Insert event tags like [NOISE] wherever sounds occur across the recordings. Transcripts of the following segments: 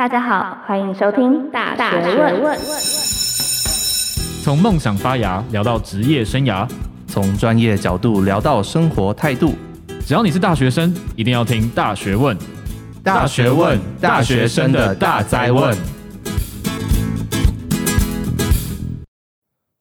大家好，欢迎收听《大学问》。从梦想发芽聊到职业生涯，从专业角度聊到生活态度。只要你是大学生，一定要听《大学问》。大学问，大学生的大哉问。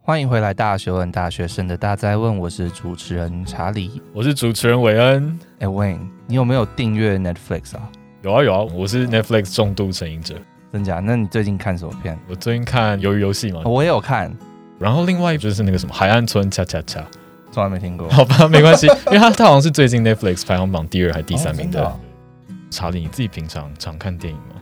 欢迎回来，《大学问》大学生的大哉问。我是主持人查理，我是主持人韦恩。哎，Wayne，你有没有订阅 Netflix 啊？有啊有啊，我是 Netflix 重度成瘾者。真假？那你最近看什么片？我最近看《鱿鱼游戏》嘛，我也有看。然后另外就是那个什么《海岸村恰恰恰》，从来没听过。好吧，没关系，[LAUGHS] 因为他他好像是最近 Netflix 排行榜第二还是第三名的。哦、查理，你自己平常常看电影吗？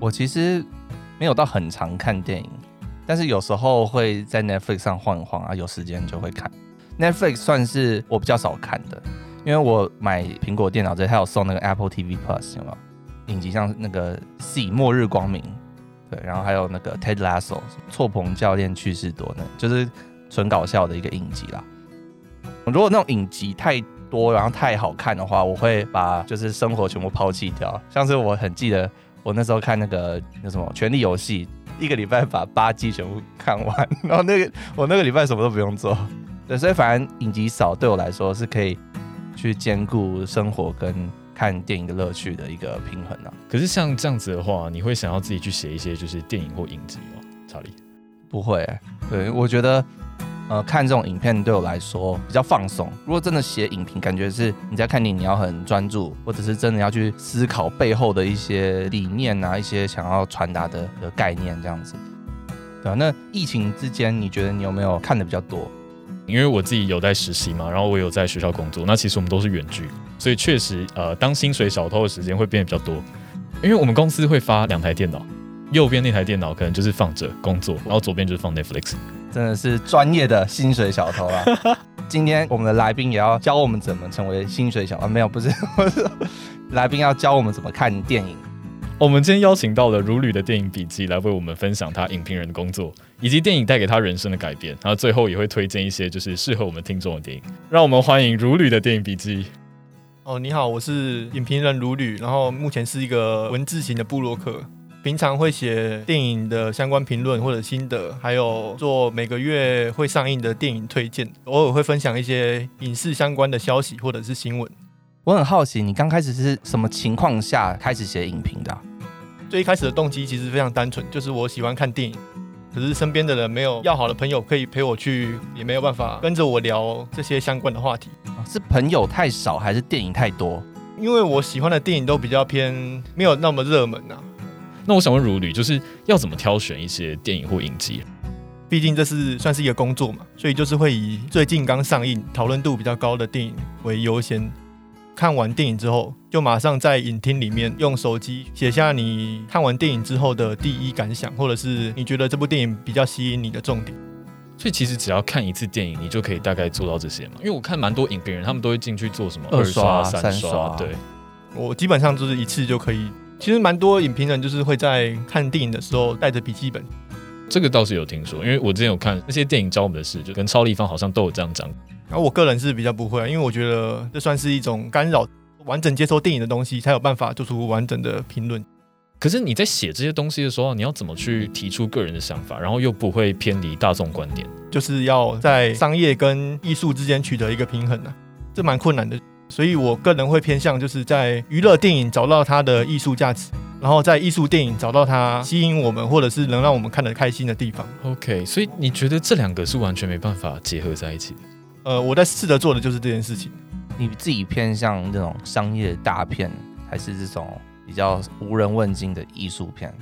我其实没有到很常看电影，但是有时候会在 Netflix 上晃一晃啊，有时间就会看。Netflix 算是我比较少看的，因为我买苹果电脑这，它有送那个 Apple TV Plus，有没有？影集像那个《C 末日光明》，对，然后还有那个 Ted Lasso 错棚教练去世多呢，就是纯搞笑的一个影集啦。如果那种影集太多，然后太好看的话，我会把就是生活全部抛弃掉。像是我很记得我那时候看那个那什么《权力游戏》，一个礼拜把八季全部看完，然后那个我那个礼拜什么都不用做。对，所以反正影集少对我来说是可以去兼顾生活跟。看电影的乐趣的一个平衡啊。可是像这样子的话，你会想要自己去写一些就是电影或影集吗？查理，不会、欸。对，我觉得，呃，看这种影片对我来说比较放松。如果真的写影评，感觉是你在看电影，你要很专注，或者是真的要去思考背后的一些理念啊，一些想要传达的的概念这样子。对啊，那疫情之间，你觉得你有没有看的比较多？因为我自己有在实习嘛，然后我有在学校工作，那其实我们都是远距，所以确实，呃，当薪水小偷的时间会变得比较多。因为我们公司会发两台电脑，右边那台电脑可能就是放着工作，然后左边就是放 Netflix。真的是专业的薪水小偷啊！今天我们的来宾也要教我们怎么成为薪水小偷，啊，没有，不是，不是，来宾要教我们怎么看电影。我们今天邀请到了如旅的电影笔记来为我们分享他影评人的工作，以及电影带给他人生的改变。然后最后也会推荐一些就是适合我们听众的电影。让我们欢迎如旅的电影笔记。哦，你好，我是影评人如旅，然后目前是一个文字型的部落客，平常会写电影的相关评论或者心得，还有做每个月会上映的电影推荐，偶尔会分享一些影视相关的消息或者是新闻。我很好奇，你刚开始是什么情况下开始写影评的啊？最一开始的动机其实非常单纯，就是我喜欢看电影，可是身边的人没有要好的朋友可以陪我去，也没有办法跟着我聊这些相关的话题。是朋友太少，还是电影太多？因为我喜欢的电影都比较偏没有那么热门啊。那我想问如旅，就是要怎么挑选一些电影或影集？毕竟这是算是一个工作嘛，所以就是会以最近刚上映、讨论度比较高的电影为优先。看完电影之后，就马上在影厅里面用手机写下你看完电影之后的第一感想，或者是你觉得这部电影比较吸引你的重点。所以其实只要看一次电影，你就可以大概做到这些嘛。因为我看蛮多影评人，他们都会进去做什么二刷、三刷。三刷对，我基本上就是一次就可以。其实蛮多影评人就是会在看电影的时候带着笔记本。这个倒是有听说，因为我之前有看那些电影教我们的事，就跟超立方好像都有这样讲。然后我个人是比较不会，因为我觉得这算是一种干扰，完整接收电影的东西才有办法做出完整的评论。可是你在写这些东西的时候，你要怎么去提出个人的想法，然后又不会偏离大众观点？就是要在商业跟艺术之间取得一个平衡呢、啊，这蛮困难的。所以我个人会偏向就是在娱乐电影找到它的艺术价值，然后在艺术电影找到它吸引我们或者是能让我们看得开心的地方。OK，所以你觉得这两个是完全没办法结合在一起的？呃，我在试着做的就是这件事情。你自己偏向那种商业大片，还是这种比较无人问津的艺术片？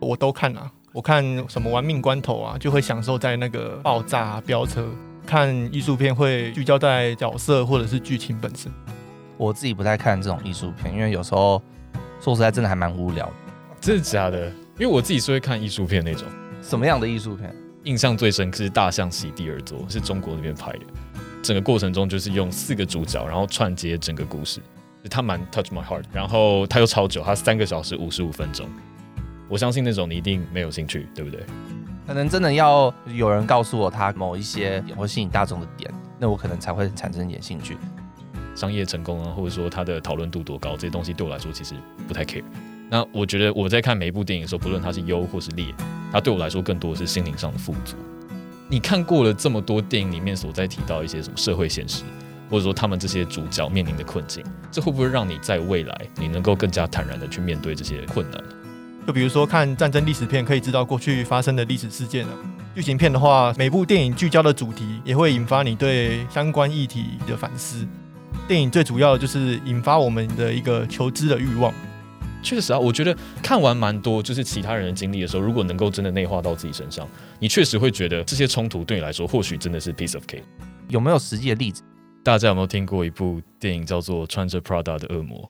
我都看啊，我看什么玩命关头啊，就会享受在那个爆炸飙车；看艺术片会聚焦在角色或者是剧情本身。我自己不太看这种艺术片，因为有时候说实在真的还蛮无聊的。真的假的？因为我自己是会看艺术片那种。什么样的艺术片？印象最深是《大象席地而坐》，是中国那边拍的。整个过程中就是用四个主角，然后串接整个故事，它蛮 touch my heart。然后它又超久，它三个小时五十五分钟。我相信那种你一定没有兴趣，对不对？可能真的要有人告诉我他某一些会吸引大众的点，那我可能才会产生一点兴趣。商业成功啊，或者说它的讨论度多高，这些东西对我来说其实不太 care。那我觉得我在看每一部电影的时候，不论它是优或是劣，它对我来说更多的是心灵上的富足。你看过了这么多电影里面所在提到一些什么社会现实，或者说他们这些主角面临的困境，这会不会让你在未来你能够更加坦然的去面对这些困难？就比如说看战争历史片，可以知道过去发生的历史事件啊。剧情片的话，每部电影聚焦的主题也会引发你对相关议题的反思。电影最主要的就是引发我们的一个求知的欲望。确实啊，我觉得看完蛮多，就是其他人的经历的时候，如果能够真的内化到自己身上，你确实会觉得这些冲突对你来说，或许真的是 piece of cake。有没有实际的例子？大家有没有听过一部电影叫做《穿着 Prada 的恶魔》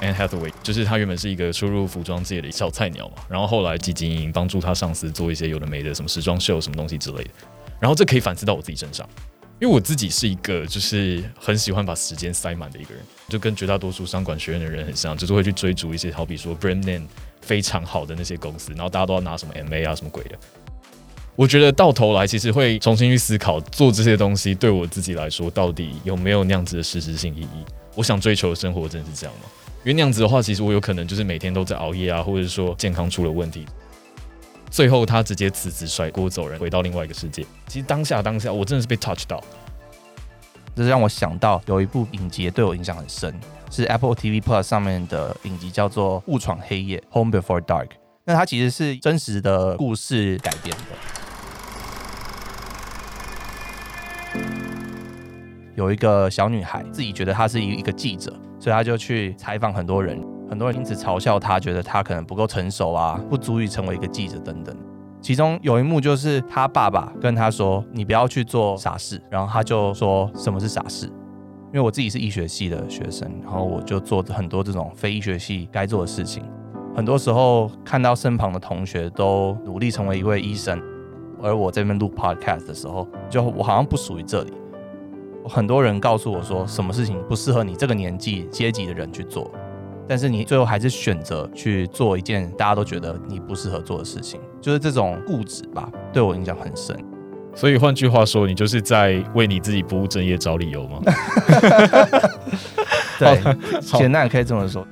？Anne Hathaway 就是他原本是一个初入服装界的小菜鸟嘛，然后后来汲汲营营帮助他上司做一些有的没的什么时装秀什么东西之类的，然后这可以反思到我自己身上。因为我自己是一个就是很喜欢把时间塞满的一个人，就跟绝大多数商管学院的人很像，就是会去追逐一些好比说 brand name 非常好的那些公司，然后大家都要拿什么 MA 啊什么鬼的。我觉得到头来其实会重新去思考做这些东西对我自己来说到底有没有那样子的实质性意义。我想追求的生活真的是这样吗？因为那样子的话，其实我有可能就是每天都在熬夜啊，或者说健康出了问题。最后，他直接辞职甩锅走人，回到另外一个世界。其实当下当下，我真的是被 touch 到。这让我想到有一部影集对我影响很深，是 Apple TV Plus 上面的影集，叫做《误闯黑夜》（Home Before Dark）。那它其实是真实的故事改编的。有一个小女孩自己觉得她是一一个记者，所以她就去采访很多人。很多人因此嘲笑他，觉得他可能不够成熟啊，不足以成为一个记者等等。其中有一幕就是他爸爸跟他说：“你不要去做傻事。”然后他就说：“什么是傻事？”因为我自己是医学系的学生，然后我就做很多这种非医学系该做的事情。很多时候看到身旁的同学都努力成为一位医生，而我这边录 podcast 的时候，就我好像不属于这里。很多人告诉我说，什么事情不适合你这个年纪阶级的人去做。但是你最后还是选择去做一件大家都觉得你不适合做的事情，就是这种固执吧，对我影响很深。所以换句话说，你就是在为你自己不务正业找理由吗？[LAUGHS] 对，简单也可以这么说。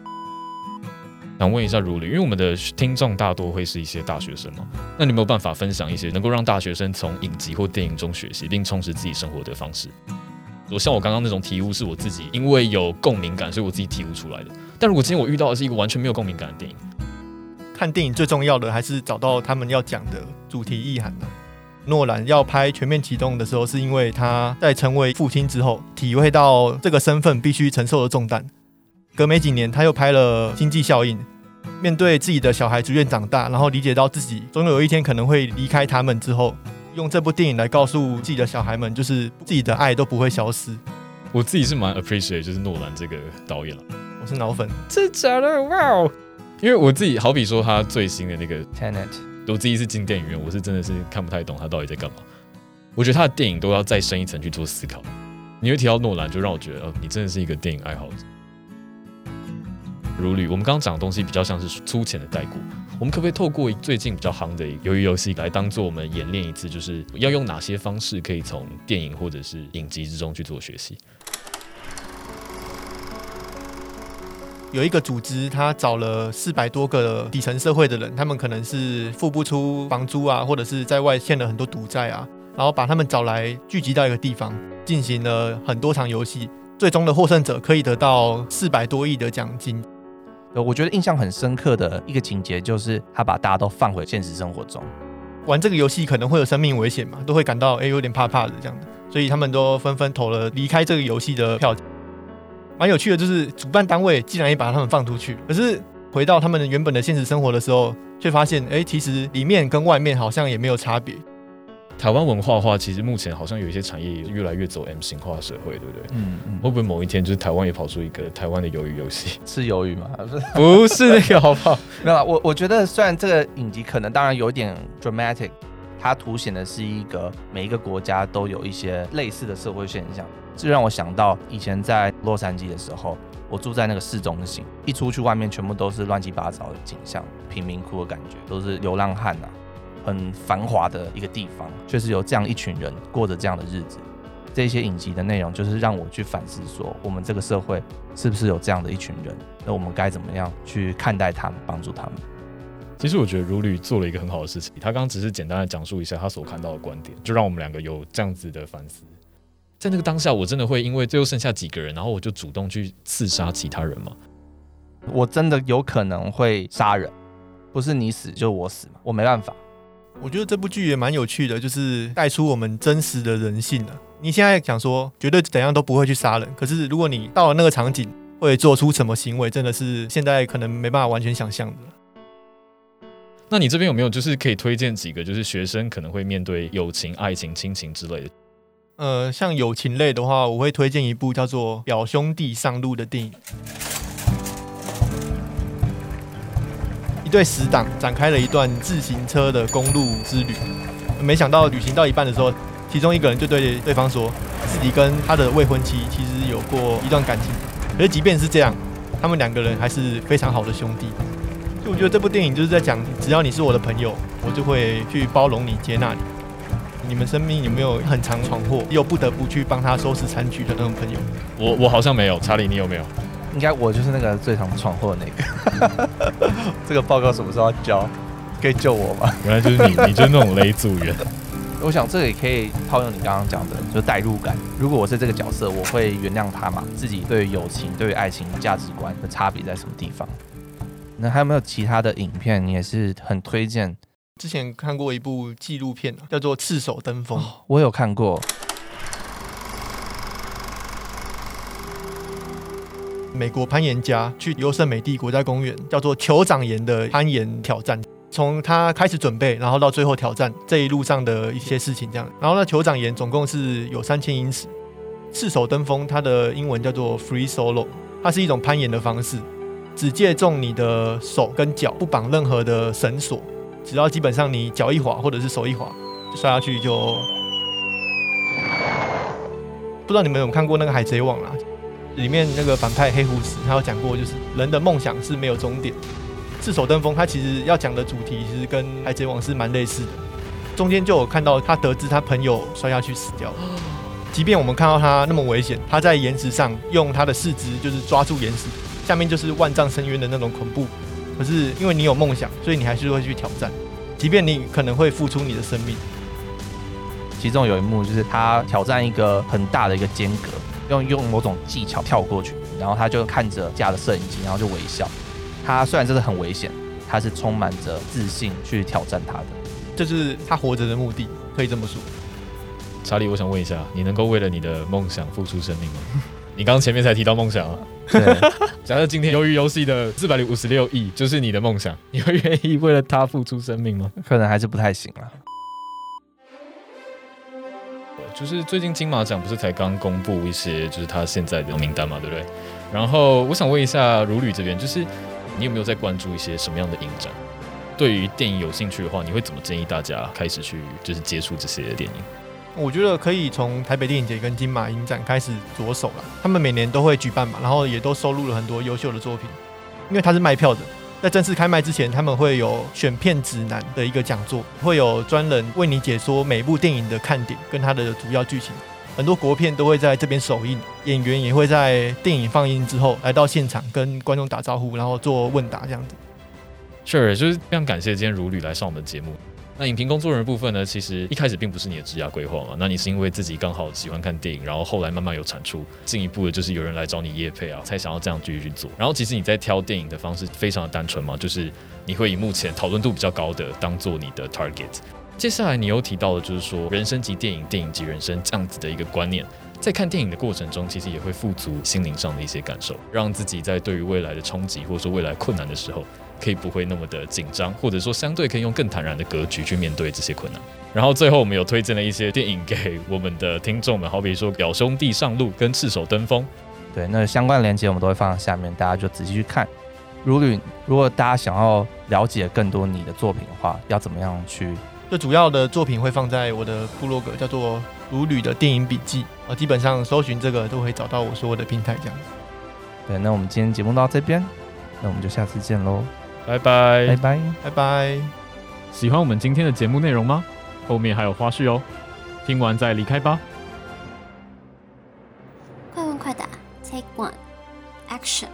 想问一下如林，因为我们的听众大多会是一些大学生嘛，那你有没有办法分享一些能够让大学生从影集或电影中学习并充实自己生活的方式？我像我刚刚那种体悟，是我自己因为有共鸣感，所以我自己体悟出来的。但如果今天我遇到的是一个完全没有共鸣感的电影，看电影最重要的还是找到他们要讲的主题意涵的。诺兰要拍《全面启动》的时候，是因为他在成为父亲之后，体会到这个身份必须承受的重担。隔没几年，他又拍了《经济效应》，面对自己的小孩逐渐长大，然后理解到自己总有一天可能会离开他们之后。用这部电影来告诉自己的小孩们，就是自己的爱都不会消失。我自己是蛮 appreciate 就是诺兰这个导演了。我是脑粉，真的假的？哇哦！因为我自己好比说他最新的那个 Tenet，我自己是进电影院，我是真的是看不太懂他到底在干嘛。我觉得他的电影都要再深一层去做思考。你会提到诺兰，就让我觉得，哦，你真的是一个电影爱好者。如履，我们刚刚讲的东西比较像是粗浅的带过。我们可不可以透过最近比较夯的鱿鱼游戏来当做我们演练一次，就是要用哪些方式可以从电影或者是影集之中去做学习？有一个组织，他找了四百多个底层社会的人，他们可能是付不出房租啊，或者是在外欠了很多赌债啊，然后把他们找来聚集到一个地方，进行了很多场游戏，最终的获胜者可以得到四百多亿的奖金。我觉得印象很深刻的一个情节，就是他把大家都放回现实生活中。玩这个游戏可能会有生命危险嘛，都会感到哎有点怕怕的这样的，所以他们都纷纷投了离开这个游戏的票。蛮有趣的，就是主办单位竟然也把他们放出去，可是回到他们原本的现实生活的时候，却发现哎，其实里面跟外面好像也没有差别。台湾文化的话，其实目前好像有一些产业也越来越走 M 型化社会，对不对？嗯嗯。会不会某一天就是台湾也跑出一个台湾的鱿鱼游戏？是鱿鱼吗？[LAUGHS] 不是那个，好不好？[LAUGHS] 没有，我我觉得虽然这个影集可能当然有点 dramatic，它凸显的是一个每一个国家都有一些类似的社会现象，这让我想到以前在洛杉矶的时候，我住在那个市中心，一出去外面全部都是乱七八糟的景象，贫民窟的感觉，都是流浪汉啊。很繁华的一个地方，确实有这样一群人过着这样的日子。这些影集的内容，就是让我去反思说，我们这个社会是不是有这样的一群人？那我们该怎么样去看待他们，帮助他们？其实我觉得如履做了一个很好的事情，他刚刚只是简单的讲述一下他所看到的观点，就让我们两个有这样子的反思。在那个当下，我真的会因为最后剩下几个人，然后我就主动去刺杀其他人吗？我真的有可能会杀人，不是你死就我死嘛，我没办法。我觉得这部剧也蛮有趣的，就是带出我们真实的人性了。你现在想说绝对怎样都不会去杀人，可是如果你到了那个场景，会做出什么行为，真的是现在可能没办法完全想象的。那你这边有没有就是可以推荐几个，就是学生可能会面对友情、爱情、亲情之类的？呃，像友情类的话，我会推荐一部叫做《表兄弟上路》的电影。对死党展开了一段自行车的公路之旅，没想到旅行到一半的时候，其中一个人就对对方说，自己跟他的未婚妻其实有过一段感情。可是即便是这样，他们两个人还是非常好的兄弟。就我觉得这部电影就是在讲，只要你是我的朋友，我就会去包容你、接纳你。你们生命有没有很常闯祸，又不得不去帮他收拾残局的那种朋友？我我好像没有，查理你有没有？应该我就是那个最常闯祸的那个。[LAUGHS] 这个报告什么时候要交？可以救我吗？原来就是你，你就是那种雷组员。[LAUGHS] 我想这个也可以套用你刚刚讲的，就代入感。如果我是这个角色，我会原谅他嘛？自己对于友情、对于爱情价值观的差别在什么地方？那还有没有其他的影片，你也是很推荐？之前看过一部纪录片，叫做《赤手登峰》，哦，我有看过。美国攀岩家去优胜美地国家公园，叫做酋长岩的攀岩挑战。从他开始准备，然后到最后挑战这一路上的一些事情，这样。然后呢，酋长岩总共是有三千英尺，赤手登峰，它的英文叫做 Free Solo，它是一种攀岩的方式。只借重你的手跟脚，不绑任何的绳索，只要基本上你脚一滑或者是手一滑，摔下去就。不知道你们有没有看过那个《海贼王》啦？里面那个反派黑胡子，他有讲过，就是人的梦想是没有终点。赤手登峰，他其实要讲的主题其实跟《海贼王》是蛮类似的。中间就有看到他得知他朋友摔下去死掉了，[GASPS] 即便我们看到他那么危险，他在岩石上用他的四肢就是抓住岩石。下面就是万丈深渊的那种恐怖，可是因为你有梦想，所以你还是会去挑战，即便你可能会付出你的生命。其中有一幕就是他挑战一个很大的一个间隔，用用某种技巧跳过去，然后他就看着架的摄影机，然后就微笑。他虽然真的很危险，他是充满着自信去挑战他的，这是他活着的目的，可以这么说。查理，我想问一下，你能够为了你的梦想付出生命吗？你刚刚前面才提到梦想啊。对，[LAUGHS] 假设今天由于游戏的四百五十六亿就是你的梦想，你会愿意为了他付出生命吗？可能还是不太行啊。就是最近金马奖不是才刚公布一些，就是他现在的名单嘛，对不对？然后我想问一下如旅这边，就是你有没有在关注一些什么样的影展？对于电影有兴趣的话，你会怎么建议大家开始去就是接触这些电影？我觉得可以从台北电影节跟金马影展开始着手了。他们每年都会举办嘛，然后也都收录了很多优秀的作品。因为它是卖票的，在正式开卖之前，他们会有选片指南的一个讲座，会有专人为你解说每部电影的看点跟它的主要剧情。很多国片都会在这边首映，演员也会在电影放映之后来到现场跟观众打招呼，然后做问答这样子。是，就是非常感谢今天如旅来上我们的节目。那影评工作人的部分呢？其实一开始并不是你的职业规划嘛。那你是因为自己刚好喜欢看电影，然后后来慢慢有产出，进一步的就是有人来找你夜配啊，才想要这样继续去做。然后其实你在挑电影的方式非常的单纯嘛，就是你会以目前讨论度比较高的当做你的 target。接下来你又提到的就是说人生即电影，电影即人生这样子的一个观念，在看电影的过程中，其实也会富足心灵上的一些感受，让自己在对于未来的冲击或者说未来困难的时候。可以不会那么的紧张，或者说相对可以用更坦然的格局去面对这些困难。然后最后我们有推荐了一些电影给我们的听众们，好比说《表兄弟上路》跟《赤手登峰》。对，那相关链接我们都会放在下面，大家就仔细去看。如旅，如果大家想要了解更多你的作品的话，要怎么样去？最主要的作品会放在我的部落格，叫做《如旅的电影笔记》啊，基本上搜寻这个都会找到我所有的平台这样子。对，那我们今天节目到这边，那我们就下次见喽。拜拜。拜拜。拜拜。喜欢我们今天的节目内容吗？后面还有花絮哦。听完再离开吧。快问快答 take one action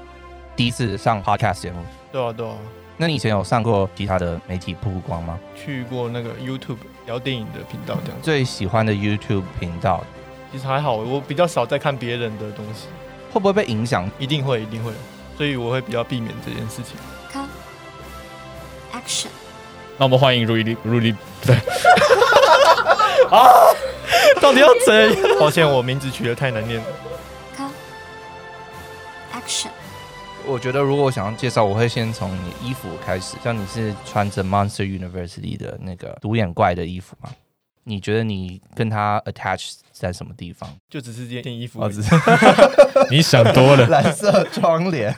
第一次上 podcast 节目。对啊对啊。那你以前有上过其他的媒体曝光吗？去过那个 youtube 聊电影的频道这样最喜欢的 youtube 频道。其实还好我比较少在看别人的东西。会不会被影响？一定会一定会。所以我会比较避免这件事情。Action. 那我们欢迎 Rudy，Rudy，对。[LAUGHS] 啊！到底要怎样？抱歉，我名字取得太难念了。Action. 我觉得如果我想要介绍，我会先从你衣服开始。像你是穿着 Monster University 的那个独眼怪的衣服吗？你觉得你跟他 attach 在什么地方？就只是这件衣服。哦，只是 [LAUGHS] 你想多了。[LAUGHS] 蓝色窗帘。